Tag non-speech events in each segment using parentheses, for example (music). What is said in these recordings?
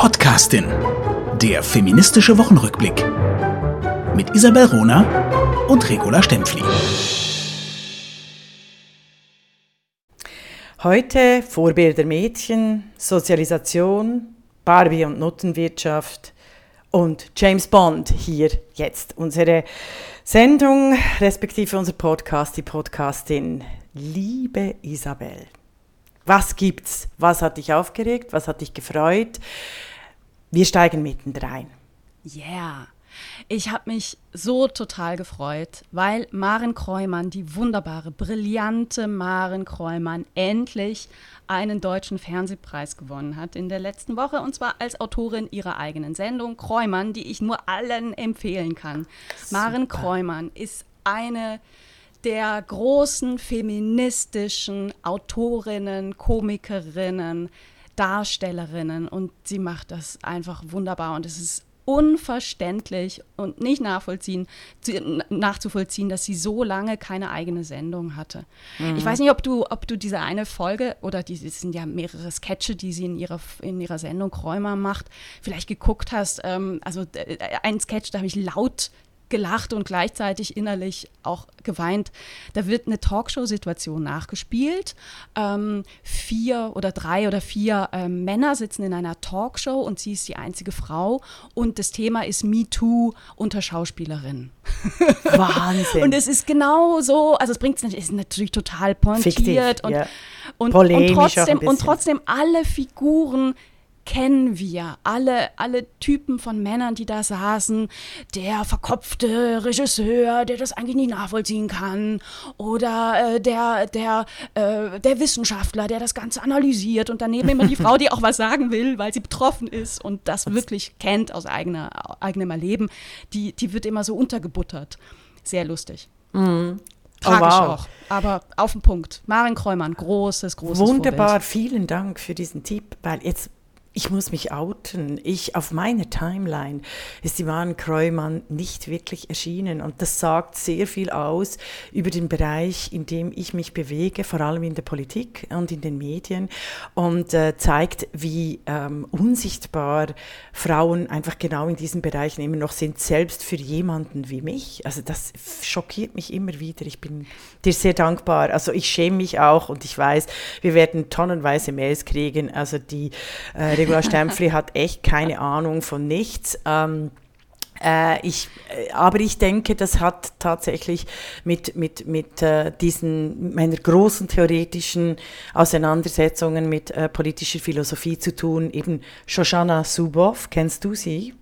Podcastin. Der feministische Wochenrückblick. Mit Isabel Rona und Regula Stempfli. Heute Vorbilder Mädchen, Sozialisation, Barbie und Nuttenwirtschaft und James Bond hier jetzt. Unsere Sendung, respektive unser Podcast, die Podcastin. Liebe Isabel, was gibt's? Was hat dich aufgeregt? Was hat dich gefreut? Wir steigen mittendrin. Yeah. Ich habe mich so total gefreut, weil Maren Kreumann, die wunderbare, brillante Maren Kreumann, endlich einen deutschen Fernsehpreis gewonnen hat in der letzten Woche und zwar als Autorin ihrer eigenen Sendung Kreumann, die ich nur allen empfehlen kann. Super. Maren Kreumann ist eine der großen feministischen Autorinnen, Komikerinnen, Darstellerinnen und sie macht das einfach wunderbar und es ist unverständlich und nicht nachvollziehen, zu, nachzuvollziehen, dass sie so lange keine eigene Sendung hatte. Mhm. Ich weiß nicht, ob du, ob du diese eine Folge oder die, das sind ja mehrere Sketche, die sie in ihrer, in ihrer Sendung Kräumer macht, vielleicht geguckt hast. Ähm, also äh, ein Sketch, da habe ich laut gelacht und gleichzeitig innerlich auch geweint. Da wird eine Talkshow-Situation nachgespielt. Ähm, vier oder drei oder vier ähm, Männer sitzen in einer Talkshow und sie ist die einzige Frau. Und das Thema ist Me Too unter Schauspielerinnen. (laughs) Wahnsinn. und es ist genau so, also es bringt es ist natürlich total pointiert und, ja. und, und, trotzdem, und trotzdem alle Figuren kennen wir alle, alle Typen von Männern, die da saßen. Der verkopfte Regisseur, der das eigentlich nicht nachvollziehen kann. Oder äh, der, der, äh, der Wissenschaftler, der das Ganze analysiert. Und daneben immer die (laughs) Frau, die auch was sagen will, weil sie betroffen ist und das wirklich kennt aus eigener, eigenem Erleben. Die, die wird immer so untergebuttert. Sehr lustig. Mhm. Tragisch oh, wow. auch, aber auf den Punkt. Maren Kräumann, großes, großes Wunderbar, Vorbild. vielen Dank für diesen Tipp, weil jetzt ich muss mich outen. Ich auf meiner Timeline ist Maren Kreumann nicht wirklich erschienen und das sagt sehr viel aus über den Bereich, in dem ich mich bewege, vor allem in der Politik und in den Medien und äh, zeigt, wie ähm, unsichtbar Frauen einfach genau in diesen Bereichen immer noch sind, selbst für jemanden wie mich. Also das schockiert mich immer wieder. Ich bin dir sehr dankbar. Also ich schäme mich auch und ich weiß, wir werden tonnenweise Mails kriegen. Also die äh, Regula Stempfli hat echt keine Ahnung von nichts. Ähm, äh, ich, äh, aber ich denke, das hat tatsächlich mit, mit, mit äh, diesen meiner großen theoretischen Auseinandersetzungen mit äh, politischer Philosophie zu tun. Eben Shoshana Zuboff, kennst du sie?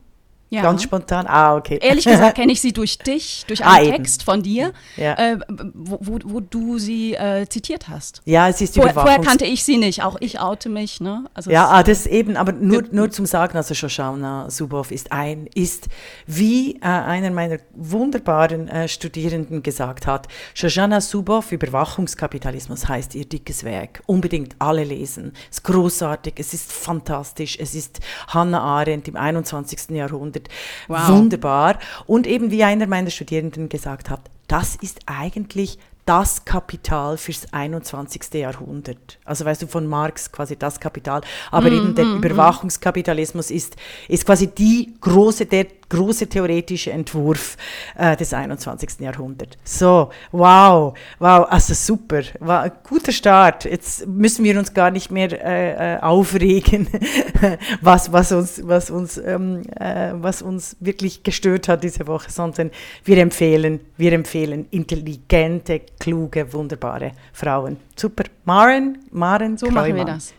Ja. Ganz spontan? Ah, okay. Ehrlich gesagt (laughs) kenne ich sie durch dich, durch einen ah, Text von dir, ja. äh, wo, wo, wo, du sie äh, zitiert hast. Ja, es ist Vor, Vorher kannte ich sie nicht, auch ich oute mich. Ne? Also ja, ah, das eben, aber nur, nur zum Sagen, also Shoshana Zuboff ist ein, ist, wie äh, einer meiner wunderbaren äh, Studierenden gesagt hat, Shoshana Zuboff, Überwachungskapitalismus heißt ihr dickes Werk. Unbedingt alle lesen. Es ist großartig, es ist fantastisch, es ist Hannah Arendt im 21. Jahrhundert Jahrhundert. Wow. Wunderbar. Und eben wie einer meiner Studierenden gesagt hat, das ist eigentlich das Kapital fürs 21. Jahrhundert. Also weißt du, von Marx quasi das Kapital. Aber mm, eben der mm, Überwachungskapitalismus ist, ist quasi die große, der große theoretische Entwurf äh, des 21. Jahrhunderts. So, wow, wow, also super, ein guter Start. Jetzt müssen wir uns gar nicht mehr äh, äh aufregen, (laughs) was, was, uns, was, uns, ähm, äh, was uns wirklich gestört hat diese Woche, sondern wir empfehlen, wir empfehlen intelligente, kluge, wunderbare Frauen. Super. Maren, Maren, so Kreumann. machen wir das.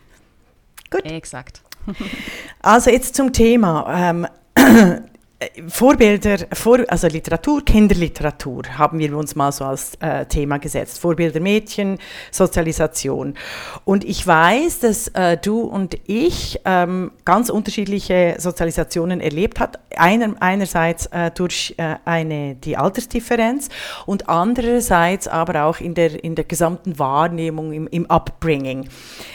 Gut. Exakt. also jetzt zum Thema. Ähm, Vorbilder, vor, also Literatur, Kinderliteratur haben wir uns mal so als äh, Thema gesetzt. Vorbilder Mädchen, Sozialisation. Und ich weiß, dass äh, du und ich ähm, ganz unterschiedliche Sozialisationen erlebt hat. Einer, einerseits äh, durch äh, eine, die Altersdifferenz und andererseits aber auch in der, in der gesamten Wahrnehmung, im, im Upbringing.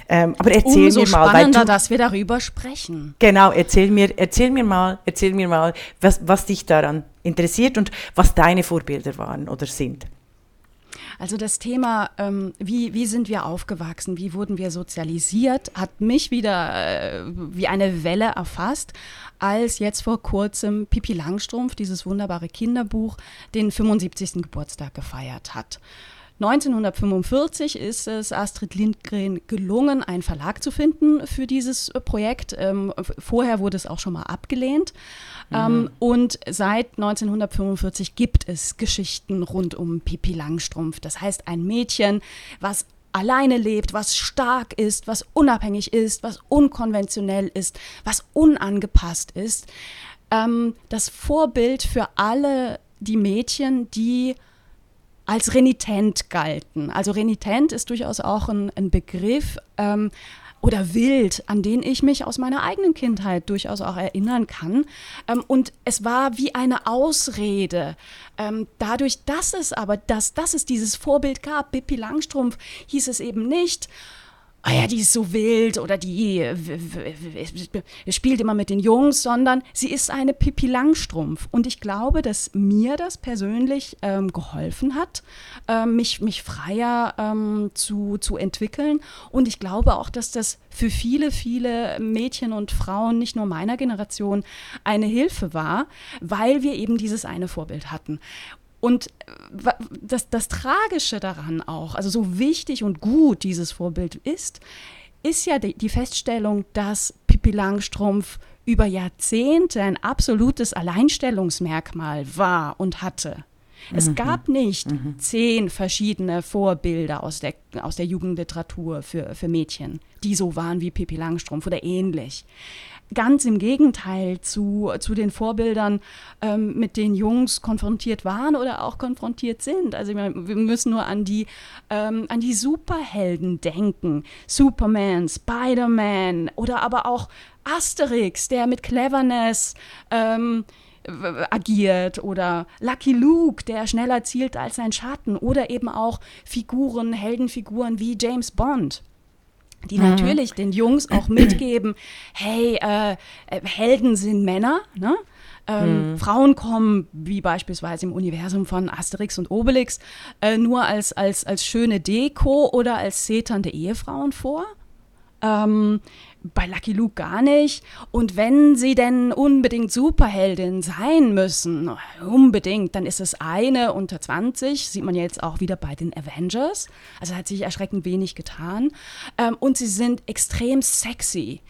Ähm, aber erzähl Umso mir mal. Spannender, du, dass wir darüber sprechen. Genau, erzähl mir, erzähl mir mal, erzähl mir mal, was, was dich daran interessiert und was deine Vorbilder waren oder sind. Also das Thema, ähm, wie, wie sind wir aufgewachsen, wie wurden wir sozialisiert, hat mich wieder äh, wie eine Welle erfasst, als jetzt vor kurzem Pippi Langstrumpf, dieses wunderbare Kinderbuch, den 75. Geburtstag gefeiert hat. 1945 ist es Astrid Lindgren gelungen, einen Verlag zu finden für dieses äh, Projekt. Ähm, vorher wurde es auch schon mal abgelehnt. Mhm. Ähm, und seit 1945 gibt es Geschichten rund um Pippi Langstrumpf. Das heißt, ein Mädchen, was alleine lebt, was stark ist, was unabhängig ist, was unkonventionell ist, was unangepasst ist. Ähm, das Vorbild für alle die Mädchen, die als renitent galten. Also renitent ist durchaus auch ein, ein Begriff ähm, oder wild, an den ich mich aus meiner eigenen Kindheit durchaus auch erinnern kann. Ähm, und es war wie eine Ausrede. Ähm, dadurch, dass es aber, dass, dass es dieses Vorbild gab, Pippi Langstrumpf, hieß es eben nicht, ah ja, die ist so wild oder die spielt immer mit den Jungs, sondern sie ist eine Pippi Langstrumpf. Und ich glaube, dass mir das persönlich ähm, geholfen hat, ähm, mich, mich freier ähm, zu, zu entwickeln. Und ich glaube auch, dass das für viele, viele Mädchen und Frauen, nicht nur meiner Generation, eine Hilfe war, weil wir eben dieses eine Vorbild hatten. Und äh, das, das Tragische daran auch, also so wichtig und gut dieses Vorbild ist, ist ja die, die Feststellung, dass Pippi Langstrumpf über Jahrzehnte ein absolutes Alleinstellungsmerkmal war und hatte. Es mhm. gab nicht mhm. zehn verschiedene Vorbilder aus der, aus der Jugendliteratur für, für Mädchen, die so waren wie Pippi Langstrumpf oder ähnlich ganz im Gegenteil zu, zu den Vorbildern, ähm, mit denen Jungs konfrontiert waren oder auch konfrontiert sind. Also wir müssen nur an die, ähm, an die Superhelden denken. Superman, Spider-Man oder aber auch Asterix, der mit Cleverness ähm, agiert oder Lucky Luke, der schneller zielt als sein Schatten oder eben auch Figuren, Heldenfiguren wie James Bond die mhm. natürlich den Jungs auch mitgeben, hey, äh, äh, Helden sind Männer, ne? Ähm, mhm. Frauen kommen, wie beispielsweise im Universum von Asterix und Obelix, äh, nur als, als, als schöne Deko oder als zeternde Ehefrauen vor. Ähm, bei Lucky Luke gar nicht. Und wenn sie denn unbedingt Superheldin sein müssen, unbedingt, dann ist es eine unter 20, sieht man jetzt auch wieder bei den Avengers. Also hat sich erschreckend wenig getan. Ähm, und sie sind extrem sexy.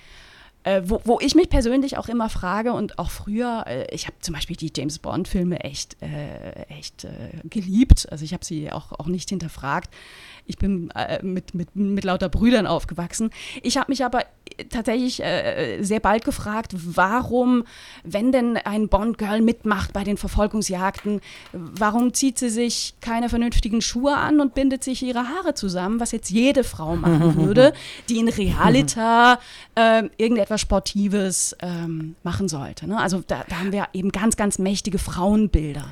Äh, wo, wo, ich mich persönlich auch immer frage und auch früher, äh, ich habe zum Beispiel die James Bond-Filme echt, äh, echt äh, geliebt. Also ich habe sie auch, auch nicht hinterfragt. Ich bin äh, mit, mit, mit lauter Brüdern aufgewachsen. Ich habe mich aber tatsächlich äh, sehr bald gefragt, warum, wenn denn ein Bond-Girl mitmacht bei den Verfolgungsjagden, warum zieht sie sich keine vernünftigen Schuhe an und bindet sich ihre Haare zusammen, was jetzt jede Frau machen (laughs) würde, die in Realita äh, irgendetwas Sportives ähm, machen sollte. Ne? Also da, da haben wir eben ganz, ganz mächtige Frauenbilder.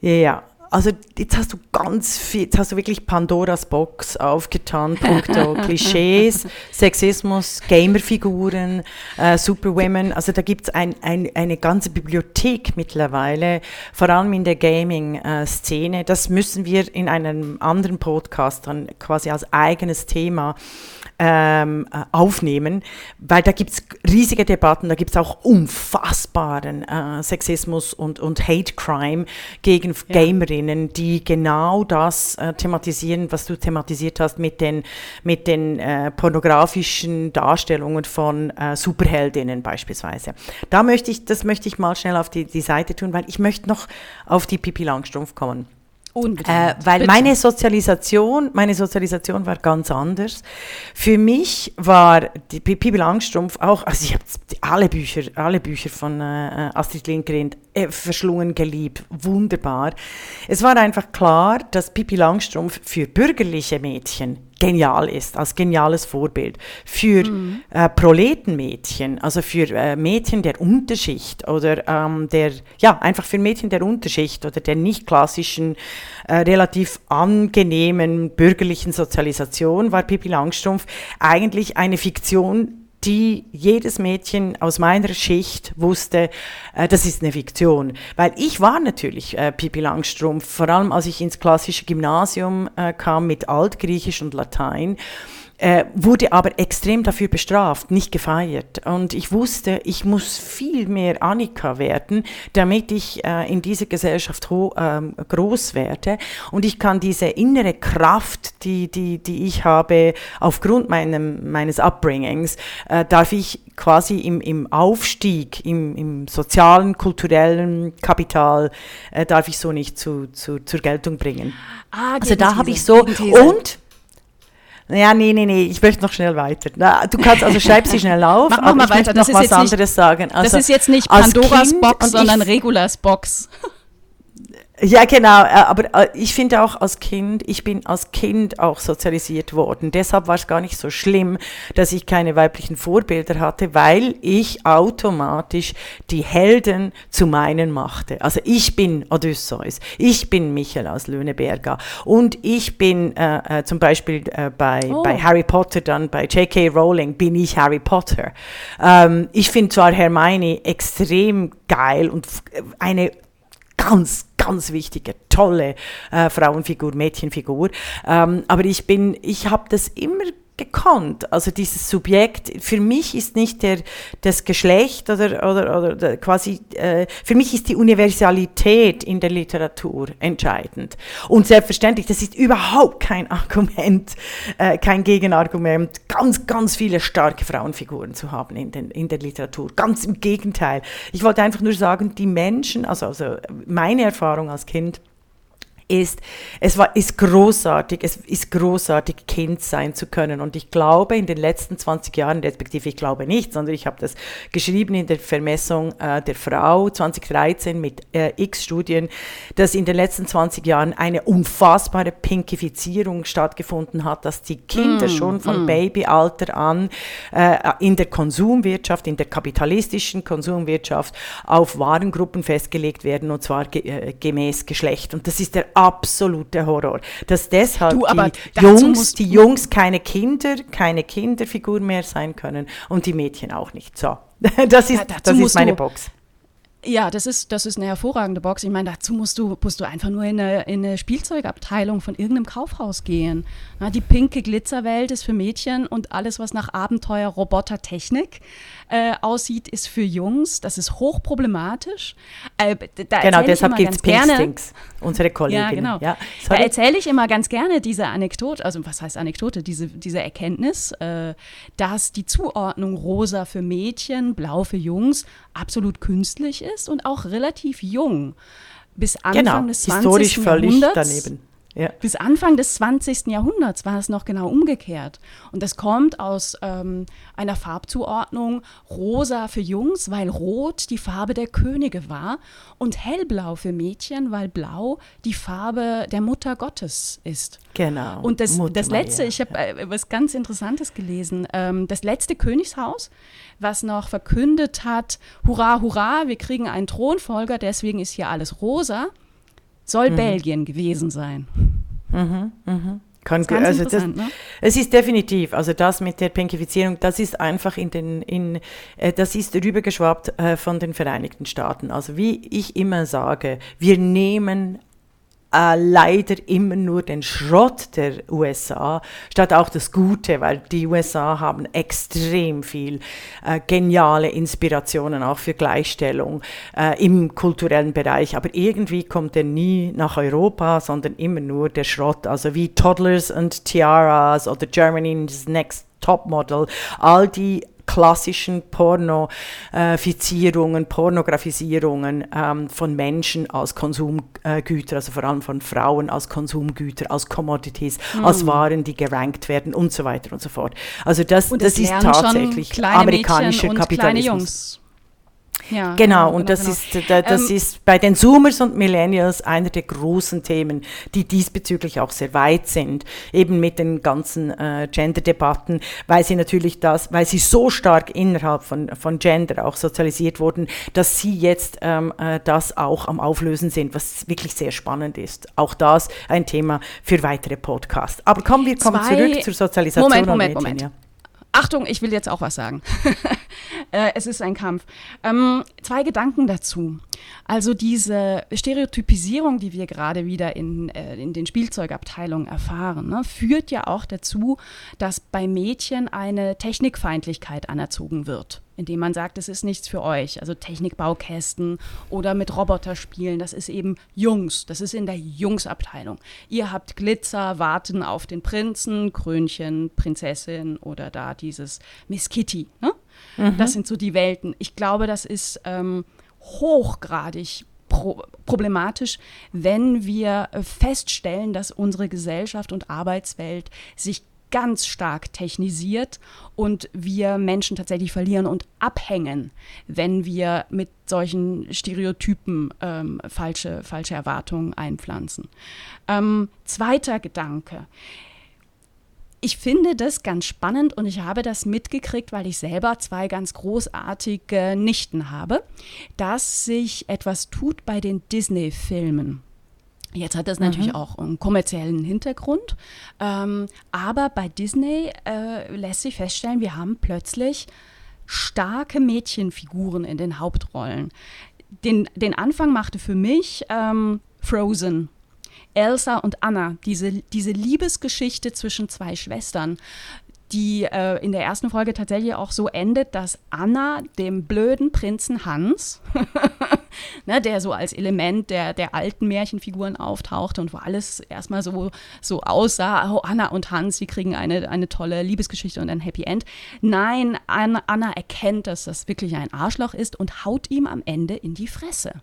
Ja, also jetzt hast du ganz viel, jetzt hast du wirklich Pandoras Box aufgetan, punkto (laughs) Klischees, Sexismus, Gamerfiguren, äh, Superwomen. Also da gibt es ein, ein, eine ganze Bibliothek mittlerweile, vor allem in der Gaming-Szene. Das müssen wir in einem anderen Podcast dann quasi als eigenes Thema ähm, äh, aufnehmen, weil da gibt es riesige Debatten, da gibt es auch unfassbaren äh, Sexismus und, und Hate Crime gegen ja. Gamerinnen, die genau das äh, thematisieren, was du thematisiert hast mit den, mit den äh, pornografischen Darstellungen von äh, Superheldinnen beispielsweise. Da möchte ich, das möchte ich mal schnell auf die, die Seite tun, weil ich möchte noch auf die Pipi Langstrumpf kommen. Unbedingt. Äh, weil Bitte. meine Sozialisation, meine Sozialisation war ganz anders. Für mich war die Pippi Langstrumpf auch, also ich habe alle Bücher, alle Bücher von äh, Astrid Lindgren äh, verschlungen, geliebt, wunderbar. Es war einfach klar, dass Pippi Langstrumpf für bürgerliche Mädchen genial ist, als geniales Vorbild. Für mhm. äh, Proletenmädchen, also für äh, Mädchen der Unterschicht oder ähm, der, ja, einfach für Mädchen der Unterschicht oder der nicht klassischen, äh, relativ angenehmen bürgerlichen Sozialisation war Pippi Langstrumpf eigentlich eine Fiktion, die jedes Mädchen aus meiner Schicht wusste, äh, das ist eine Fiktion. Weil ich war natürlich äh, Pippi Langstrumpf, vor allem als ich ins klassische Gymnasium äh, kam mit Altgriechisch und Latein äh, wurde aber extrem dafür bestraft, nicht gefeiert. Und ich wusste, ich muss viel mehr Annika werden, damit ich äh, in dieser Gesellschaft ho ähm, groß werde. Und ich kann diese innere Kraft, die, die, die ich habe, aufgrund meinem, meines Upbringings, äh, darf ich quasi im, im Aufstieg, im, im sozialen, kulturellen Kapital, äh, darf ich so nicht zu, zu, zur Geltung bringen. Ah, also da habe ich so, und ja, nee, nee, nee, ich möchte noch schnell weiter. Na, du kannst, also schreib sie schnell auf, (laughs) Mach, aber mal ich weiter. noch was anderes nicht, sagen. Also, das ist jetzt nicht Pandoras Box, sondern Regulas Box. Ja, genau. Äh, aber äh, ich finde auch als Kind, ich bin als Kind auch sozialisiert worden. Deshalb war es gar nicht so schlimm, dass ich keine weiblichen Vorbilder hatte, weil ich automatisch die Helden zu meinen machte. Also ich bin Odysseus, ich bin Michael aus Löhneberger und ich bin äh, äh, zum Beispiel äh, bei, oh. bei Harry Potter dann, bei J.K. Rowling bin ich Harry Potter. Ähm, ich finde zwar Hermione extrem geil und eine ganz, ganz wichtige, tolle äh, Frauenfigur, Mädchenfigur. Ähm, aber ich bin, ich habe das immer gekonnt. Also dieses Subjekt, für mich ist nicht der, das Geschlecht oder, oder, oder quasi, äh, für mich ist die Universalität in der Literatur entscheidend. Und selbstverständlich, das ist überhaupt kein Argument, äh, kein Gegenargument, ganz, ganz viele starke Frauenfiguren zu haben in, den, in der Literatur. Ganz im Gegenteil. Ich wollte einfach nur sagen, die Menschen, also, also meine Erfahrung als Kind, ist, es war, ist großartig, es ist großartig, Kind sein zu können. Und ich glaube, in den letzten 20 Jahren, respektive ich glaube nicht, sondern ich habe das geschrieben in der Vermessung äh, der Frau 2013 mit äh, x Studien, dass in den letzten 20 Jahren eine unfassbare Pinkifizierung stattgefunden hat, dass die Kinder mm, schon von mm. Babyalter an äh, in der Konsumwirtschaft, in der kapitalistischen Konsumwirtschaft auf Warengruppen festgelegt werden, und zwar ge äh, gemäß Geschlecht. Und das ist der absolute Horror. Dass deshalb du, die, Jungs, die Jungs keine Kinder, keine Kinderfigur mehr sein können und die Mädchen auch nicht. So, (laughs) das ist, ja, das ist meine Box. Ja, das ist, das ist eine hervorragende Box. Ich meine, dazu musst du, musst du einfach nur in eine, in eine Spielzeugabteilung von irgendeinem Kaufhaus gehen. Na, die pinke Glitzerwelt ist für Mädchen und alles, was nach Abenteuer, Roboter, Technik äh, aussieht, ist für Jungs. Das ist hochproblematisch. Äh, genau, deshalb gibt es Pinkstings, unsere Kollegin. Ja, genau. Ja, da erzähle ich immer ganz gerne diese Anekdote, also was heißt Anekdote, diese, diese Erkenntnis, äh, dass die Zuordnung rosa für Mädchen, blau für Jungs absolut künstlich ist und auch relativ jung. Bis Anfang genau, des 20. historisch völlig daneben. Ja. Bis Anfang des 20. Jahrhunderts war es noch genau umgekehrt. Und das kommt aus ähm, einer Farbzuordnung rosa für Jungs, weil rot die Farbe der Könige war und hellblau für Mädchen, weil blau die Farbe der Mutter Gottes ist. Genau. Und das, das letzte, ich habe äh, was ganz Interessantes gelesen, ähm, das letzte Königshaus, was noch verkündet hat, hurra, hurra, wir kriegen einen Thronfolger, deswegen ist hier alles rosa soll mhm. Belgien gewesen sein. Mhm, mhm. Kann, das also das, ne? Es ist definitiv, also das mit der Pinkifizierung, das ist einfach in den, in, äh, das ist rübergeschwappt äh, von den Vereinigten Staaten. Also wie ich immer sage, wir nehmen äh, leider immer nur den Schrott der USA, statt auch das Gute, weil die USA haben extrem viel äh, geniale Inspirationen auch für Gleichstellung äh, im kulturellen Bereich. Aber irgendwie kommt er nie nach Europa, sondern immer nur der Schrott. Also wie Toddlers and Tiaras oder Germany's Next Topmodel, all die klassischen Pornofizierungen, Pornografisierungen ähm, von Menschen als Konsumgüter, also vor allem von Frauen als Konsumgüter, als Commodities, mhm. als Waren, die gerankt werden und so weiter und so fort. Also das, das, das ist tatsächlich amerikanischer Kapitalismus. Ja, genau, und genau, das, genau. Ist, das ähm, ist bei den Zoomers und Millennials einer der großen Themen, die diesbezüglich auch sehr weit sind, eben mit den ganzen äh, Gender-Debatten, weil sie natürlich das, weil sie so stark innerhalb von, von Gender auch sozialisiert wurden, dass sie jetzt ähm, äh, das auch am Auflösen sind, was wirklich sehr spannend ist. Auch das ein Thema für weitere Podcasts. Aber kommen wir kommen zurück zur Sozialisation. Moment, Moment, Moment. Ja. Achtung, ich will jetzt auch was sagen. (laughs) äh, es ist ein Kampf. Ähm, zwei Gedanken dazu. Also diese Stereotypisierung, die wir gerade wieder in, äh, in den Spielzeugabteilungen erfahren, ne, führt ja auch dazu, dass bei Mädchen eine Technikfeindlichkeit anerzogen wird indem man sagt, es ist nichts für euch. Also Technikbaukästen oder mit Roboter spielen, das ist eben Jungs, das ist in der Jungsabteilung. Ihr habt Glitzer, warten auf den Prinzen, Krönchen, Prinzessin oder da dieses Miss Kitty. Ne? Mhm. Das sind so die Welten. Ich glaube, das ist ähm, hochgradig pro problematisch, wenn wir äh, feststellen, dass unsere Gesellschaft und Arbeitswelt sich ganz stark technisiert und wir Menschen tatsächlich verlieren und abhängen, wenn wir mit solchen Stereotypen ähm, falsche, falsche Erwartungen einpflanzen. Ähm, zweiter Gedanke. Ich finde das ganz spannend und ich habe das mitgekriegt, weil ich selber zwei ganz großartige Nichten habe, dass sich etwas tut bei den Disney-Filmen. Jetzt hat das mhm. natürlich auch einen kommerziellen Hintergrund. Ähm, aber bei Disney äh, lässt sich feststellen, wir haben plötzlich starke Mädchenfiguren in den Hauptrollen. Den, den Anfang machte für mich ähm, Frozen. Elsa und Anna, diese, diese Liebesgeschichte zwischen zwei Schwestern, die äh, in der ersten Folge tatsächlich auch so endet, dass Anna dem blöden Prinzen Hans, (laughs) (laughs) ne, der so als Element der, der alten Märchenfiguren auftauchte und wo alles erstmal so, so aussah, oh, Anna und Hans, die kriegen eine, eine tolle Liebesgeschichte und ein Happy End. Nein, Anna, Anna erkennt, dass das wirklich ein Arschloch ist und haut ihm am Ende in die Fresse.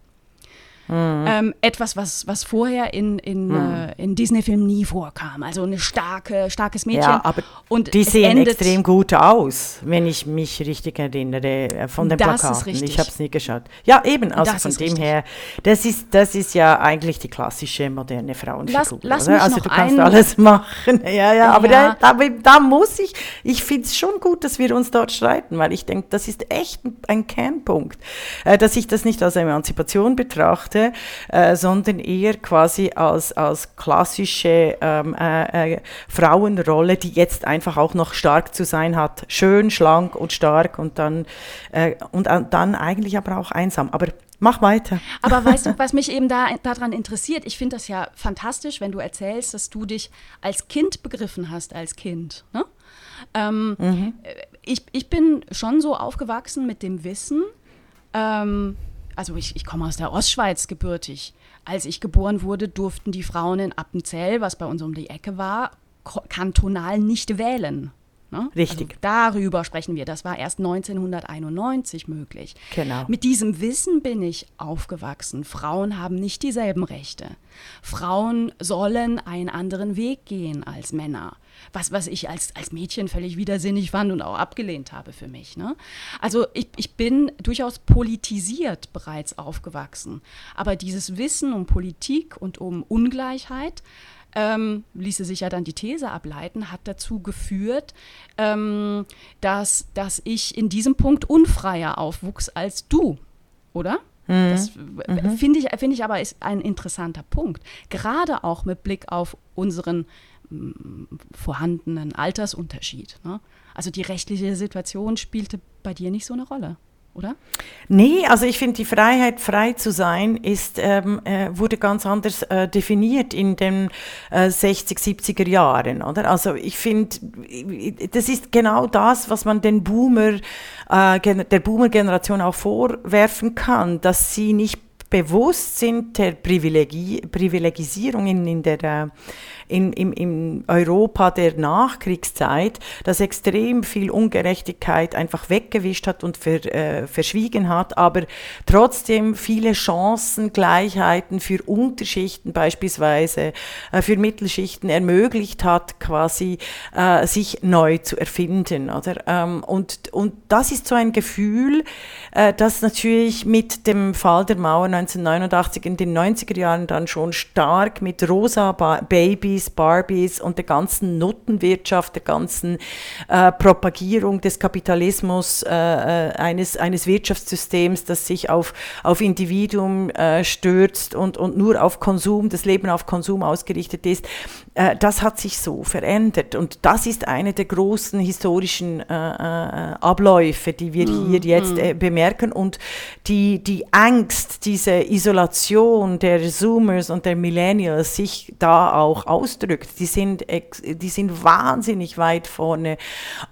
Mhm. Ähm, etwas, was, was vorher in, in, mhm. äh, in Disney-Filmen nie vorkam. Also ein starke, starkes Mädchen. Ja, aber und die sehen extrem gut aus, wenn ich mich richtig erinnere, äh, von den das Plakaten. Ist richtig. Ich habe es nie geschaut. Ja, eben, also das von dem richtig. her, das ist, das ist ja eigentlich die klassische moderne Frauenfigur. Lass, lass? Also du kannst alles machen. (laughs) Ja, ja, aber ja. Da, da, da, muss ich, ich finde es schon gut, dass wir uns dort streiten, weil ich denke, das ist echt ein, ein Kernpunkt, äh, dass ich das nicht als Emanzipation betrachte, Seite, äh, sondern eher quasi als, als klassische ähm, äh, äh, Frauenrolle, die jetzt einfach auch noch stark zu sein hat. Schön, schlank und stark und dann, äh, und dann eigentlich aber auch einsam. Aber Mach weiter. Aber (laughs) weißt du, was mich eben da, daran interessiert, ich finde das ja fantastisch, wenn du erzählst, dass du dich als Kind begriffen hast, als Kind. Ne? Ähm, mhm. ich, ich bin schon so aufgewachsen mit dem Wissen, ähm, also ich, ich komme aus der Ostschweiz gebürtig. Als ich geboren wurde, durften die Frauen in Appenzell, was bei uns um die Ecke war, kantonal nicht wählen. Ne? Richtig. Also darüber sprechen wir. Das war erst 1991 möglich. Genau. Mit diesem Wissen bin ich aufgewachsen. Frauen haben nicht dieselben Rechte. Frauen sollen einen anderen Weg gehen als Männer was, was ich als, als Mädchen völlig widersinnig fand und auch abgelehnt habe für mich. Ne? Also ich, ich bin durchaus politisiert bereits aufgewachsen. Aber dieses Wissen um Politik und um Ungleichheit, ähm, ließe sich ja dann die These ableiten, hat dazu geführt, ähm, dass, dass ich in diesem Punkt unfreier aufwuchs als du, oder? Mhm. Das mhm. finde ich, find ich aber ist ein interessanter Punkt. Gerade auch mit Blick auf unseren vorhandenen Altersunterschied. Ne? Also die rechtliche Situation spielte bei dir nicht so eine Rolle. Oder? Nee, also ich finde, die Freiheit, frei zu sein, ist, ähm, äh, wurde ganz anders äh, definiert in den äh, 60, 70er Jahren. Oder? Also ich finde, das ist genau das, was man den Boomer, äh, der Boomer-Generation auch vorwerfen kann, dass sie nicht bewusst sind der Privilegi Privilegisierung in, in der äh, in, in, in Europa der Nachkriegszeit, das extrem viel Ungerechtigkeit einfach weggewischt hat und ver, äh, verschwiegen hat, aber trotzdem viele Chancen, Gleichheiten für Unterschichten beispielsweise, äh, für Mittelschichten ermöglicht hat, quasi äh, sich neu zu erfinden. Oder? Ähm, und, und das ist so ein Gefühl, äh, das natürlich mit dem Fall der Mauer 1989 in den 90er Jahren dann schon stark mit rosa ba Babys Kens, Barbies und der ganzen Nuttenwirtschaft, der ganzen äh, Propagierung des Kapitalismus, äh, äh, eines, eines Wirtschaftssystems, das sich auf, auf Individuum äh, stürzt und, und nur auf Konsum, das Leben auf Konsum ausgerichtet ist, äh, das hat sich so verändert. Und das ist eine der großen historischen äh, Abläufe, die wir mm, hier jetzt mm. bemerken. Und die, die Angst, diese Isolation der Zoomers und der Millennials sich da auch ausdrückt, die sind, die sind wahnsinnig weit vorne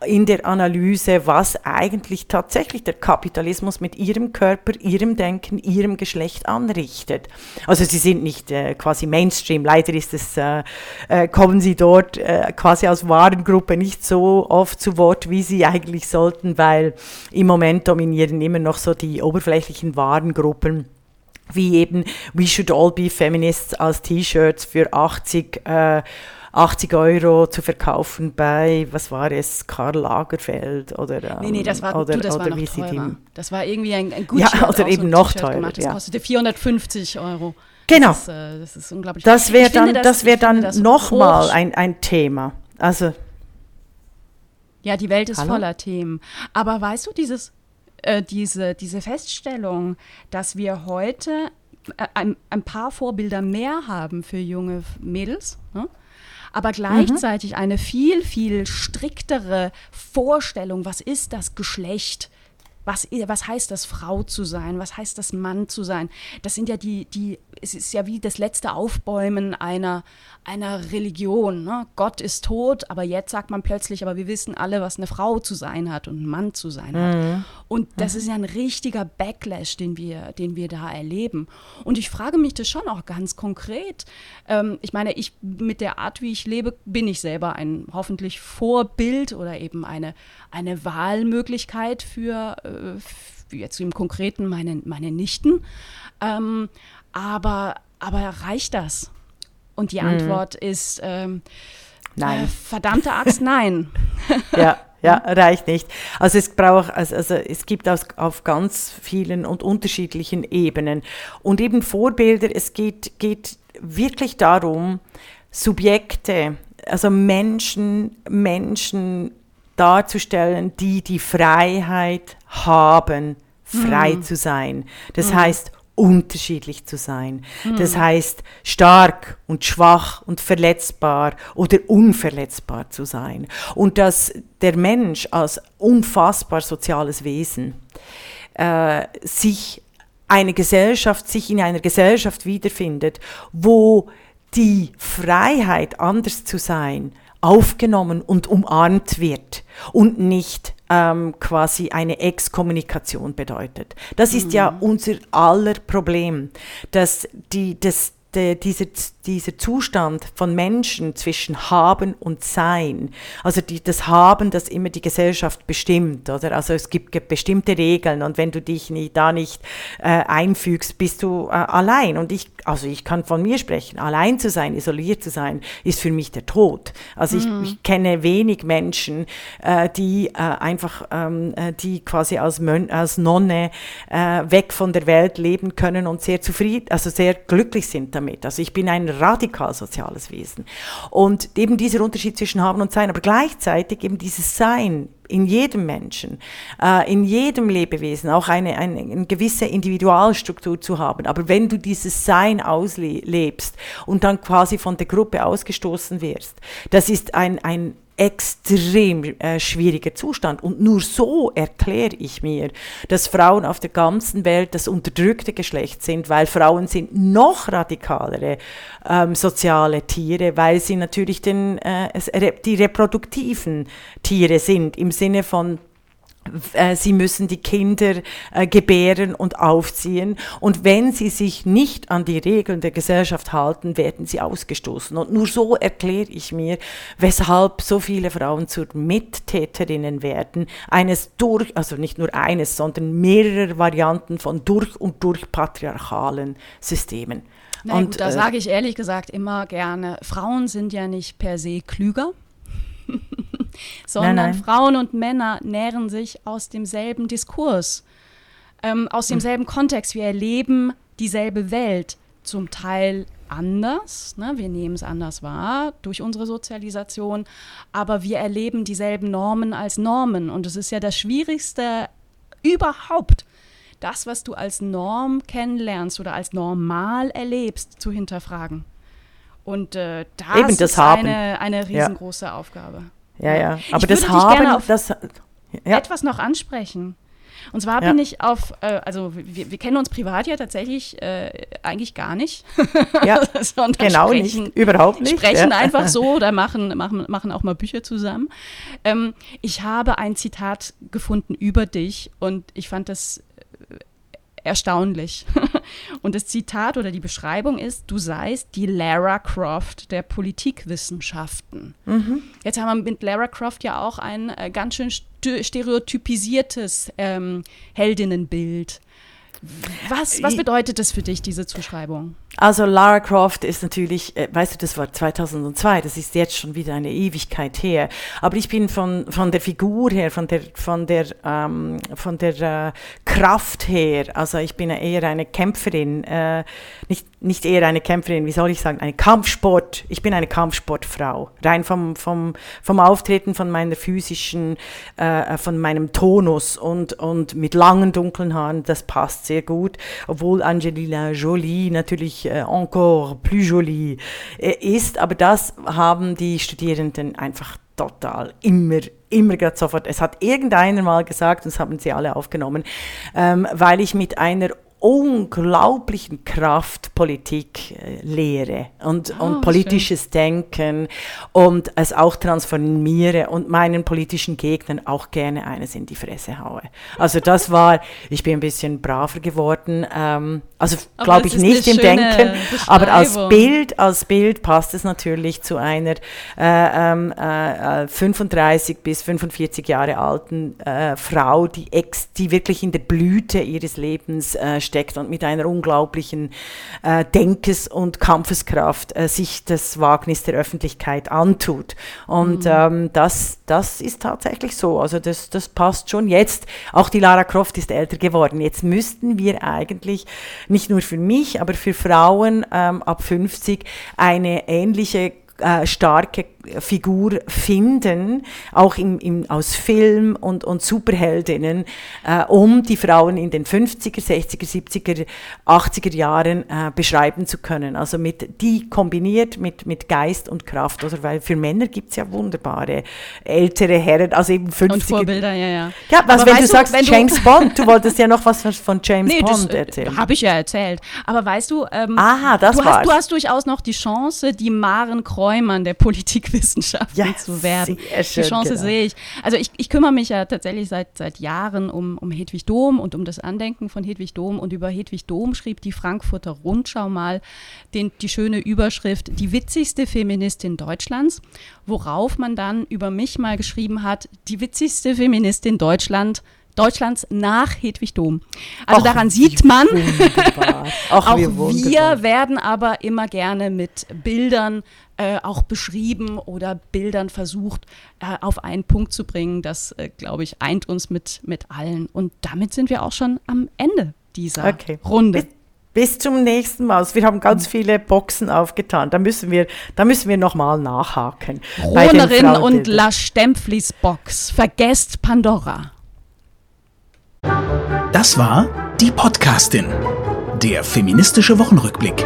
in der Analyse, was eigentlich tatsächlich der Kapitalismus mit ihrem Körper, ihrem Denken, ihrem Geschlecht anrichtet. Also sie sind nicht äh, quasi Mainstream, leider ist es, äh, äh, kommen sie dort äh, quasi als Warengruppe nicht so oft zu Wort, wie sie eigentlich sollten, weil im Moment dominieren immer noch so die oberflächlichen Warengruppen wie eben We Should All Be Feminists als T-Shirts für 80 äh, 80 Euro zu verkaufen bei, was war es, Karl Lagerfeld oder ähm, Nee, nee, das war, oder, du, das oder war noch teurer. Das war irgendwie ein, ein Gucci Ja, oder eben noch teurer. Das ja. kostete 450 Euro. Genau. Das ist, äh, das ist unglaublich. Das wäre dann, das, das wär dann nochmal ein, ein Thema. Also ja, die Welt ist Hallo? voller Themen. Aber weißt du, dieses, äh, diese, diese Feststellung, dass wir heute äh, ein, ein, paar Vorbilder mehr haben für junge Mädels, ne? aber gleichzeitig mhm. eine viel, viel striktere Vorstellung, was ist das Geschlecht? Was, was heißt das, Frau zu sein? Was heißt das, Mann zu sein? Das sind ja die, die es ist ja wie das letzte Aufbäumen einer, einer Religion. Ne? Gott ist tot, aber jetzt sagt man plötzlich, aber wir wissen alle, was eine Frau zu sein hat und ein Mann zu sein hat. Mhm. Und das mhm. ist ja ein richtiger Backlash, den wir, den wir da erleben. Und ich frage mich das schon auch ganz konkret. Ähm, ich meine, ich mit der Art, wie ich lebe, bin ich selber ein hoffentlich Vorbild oder eben eine, eine Wahlmöglichkeit für, äh, für jetzt im Konkreten meine, meine Nichten. Ähm, aber, aber reicht das? Und die mhm. Antwort ist ähm, nein. Äh, verdammte Axt, nein. (laughs) ja. Ja, reicht nicht. Also es braucht, also, also es gibt aus, auf ganz vielen und unterschiedlichen Ebenen. Und eben Vorbilder, es geht, geht wirklich darum, Subjekte, also Menschen, Menschen darzustellen, die die Freiheit haben, frei mhm. zu sein. Das mhm. heißt, unterschiedlich zu sein. Mhm. Das heißt, stark und schwach und verletzbar oder unverletzbar zu sein. Und dass der Mensch als unfassbar soziales Wesen äh, sich eine Gesellschaft, sich in einer Gesellschaft wiederfindet, wo die Freiheit, anders zu sein, aufgenommen und umarmt wird und nicht ähm, quasi eine Exkommunikation bedeutet. Das ist mhm. ja unser aller Problem, dass die, das, de, dieser, dieser Zustand von Menschen zwischen Haben und Sein, also die, das Haben, das immer die Gesellschaft bestimmt, oder? Also es gibt bestimmte Regeln und wenn du dich nie, da nicht äh, einfügst, bist du äh, allein. Und ich, also ich kann von mir sprechen, allein zu sein, isoliert zu sein, ist für mich der Tod. Also mhm. ich, ich, kenne wenig Menschen, äh, die äh, einfach, ähm, äh, die quasi als, Mön als Nonne äh, weg von der Welt leben können und sehr zufrieden, also sehr glücklich sind damit. Also ich bin ein radikal soziales Wesen. Und eben dieser Unterschied zwischen Haben und Sein, aber gleichzeitig eben dieses Sein in jedem Menschen, äh, in jedem Lebewesen auch eine, eine, eine, gewisse Individualstruktur zu haben. Aber wenn du dieses Sein auslebst und dann quasi von der Gruppe ausgestoßen wirst, das ist ein, ein extrem äh, schwieriger Zustand. Und nur so erkläre ich mir, dass Frauen auf der ganzen Welt das unterdrückte Geschlecht sind, weil Frauen sind noch radikalere ähm, soziale Tiere, weil sie natürlich den, äh, die reproduktiven Tiere sind, im Sinne von sie müssen die Kinder äh, gebären und aufziehen. Und wenn sie sich nicht an die Regeln der Gesellschaft halten, werden sie ausgestoßen. Und nur so erkläre ich mir, weshalb so viele Frauen zu Mittäterinnen werden, eines durch, also nicht nur eines, sondern mehrere Varianten von durch und durch patriarchalen Systemen. Na und gut, da äh, sage ich ehrlich gesagt immer gerne, Frauen sind ja nicht per se klüger. (laughs) sondern nein, nein. Frauen und Männer nähren sich aus demselben Diskurs, ähm, aus demselben hm. Kontext. Wir erleben dieselbe Welt, zum Teil anders. Ne? Wir nehmen es anders wahr durch unsere Sozialisation, aber wir erleben dieselben Normen als Normen. Und es ist ja das Schwierigste überhaupt, das, was du als Norm kennenlernst oder als normal erlebst, zu hinterfragen. Und äh, das, Eben das ist Haben. eine, eine riesengroße ja. Aufgabe. Ja, ja. Aber ich das würde Haben, auf das. Ja. Etwas noch ansprechen. Und zwar ja. bin ich auf, äh, also wir, wir, kennen uns privat ja tatsächlich äh, eigentlich gar nicht. Ja, (laughs) genau sprechen, nicht, überhaupt nicht. Sprechen ja. einfach so (laughs) oder machen, machen, machen auch mal Bücher zusammen. Ähm, ich habe ein Zitat gefunden über dich und ich fand das erstaunlich. (laughs) Und das Zitat oder die Beschreibung ist, du seist die Lara Croft der Politikwissenschaften. Mhm. Jetzt haben wir mit Lara Croft ja auch ein äh, ganz schön stereotypisiertes ähm, Heldinnenbild. Was, was bedeutet das für dich, diese Zuschreibung? Also Lara Croft ist natürlich, äh, weißt du, das war 2002, das ist jetzt schon wieder eine Ewigkeit her. Aber ich bin von, von der Figur her, von der, von der, ähm, von der äh, Kraft her, also ich bin eher eine Kämpferin, äh, nicht, nicht eher eine Kämpferin, wie soll ich sagen, eine Kampfsport, ich bin eine Kampfsportfrau. Rein vom, vom, vom Auftreten, von meiner physischen, äh, von meinem Tonus und, und mit langen dunklen Haaren, das passt sehr gut. Obwohl Angelina Jolie natürlich äh, encore plus jolie äh, ist, aber das haben die Studierenden einfach total immer immer gerade sofort. Es hat irgendeiner mal gesagt, und das haben sie alle aufgenommen, ähm, weil ich mit einer unglaublichen Kraft Politik äh, lehre und, oh, und politisches schön. Denken und es auch transformiere und meinen politischen Gegnern auch gerne eines in die Fresse haue. Also das war, ich bin ein bisschen braver geworden, ähm, also glaube ich nicht im Denken, aber als Bild, als Bild passt es natürlich zu einer äh, äh, 35 äh, bis 45 Jahre alten äh, Frau, die, ex, die wirklich in der Blüte ihres Lebens äh, steckt und mit einer unglaublichen äh, Denkes- und Kampfeskraft äh, sich das Wagnis der Öffentlichkeit antut. Und mhm. ähm, das, das ist tatsächlich so. Also das, das passt schon jetzt. Auch die Lara Croft ist älter geworden. Jetzt müssten wir eigentlich nicht nur für mich, aber für Frauen ähm, ab 50 eine ähnliche äh, starke Figur finden, auch im, im, aus Film und, und Superheldinnen, äh, um die Frauen in den 50er, 60er, 70er, 80er Jahren äh, beschreiben zu können. Also mit die kombiniert mit, mit Geist und Kraft. Oder weil für Männer gibt es ja wunderbare ältere Herren, also eben 50er. Und Vorbilder, ja, ja. Ja, also wenn du sagst, wenn James du (laughs) Bond, du wolltest ja noch was von James nee, Bond das, erzählen. Habe ich ja erzählt. Aber weißt du, ähm, Aha, das du, war's. hast, du hast durchaus noch die Chance, die Maren Kräumann der (laughs) Politik Wissenschaften ja, zu werden. Schön, Die Chance genau. sehe ich. Also ich, ich kümmere mich ja tatsächlich seit, seit Jahren um, um Hedwig Dom und um das Andenken von Hedwig Dom. Und über Hedwig Dom schrieb die Frankfurter Rundschau mal den, die schöne Überschrift Die witzigste Feministin Deutschlands, worauf man dann über mich mal geschrieben hat, die witzigste Feministin Deutschland Deutschlands nach Hedwig Dom. Also Och, daran sieht man, (laughs) auch wir werden aber immer gerne mit Bildern äh, auch beschrieben oder Bildern versucht äh, auf einen Punkt zu bringen. Das, äh, glaube ich, eint uns mit, mit allen. Und damit sind wir auch schon am Ende dieser okay. Runde. Bis, bis zum nächsten Mal. Also wir haben ganz viele Boxen aufgetan. Da müssen wir, da müssen wir nochmal nachhaken. Ronerin und La Stempflis Box. Vergesst Pandora. Das war die Podcastin, der feministische Wochenrückblick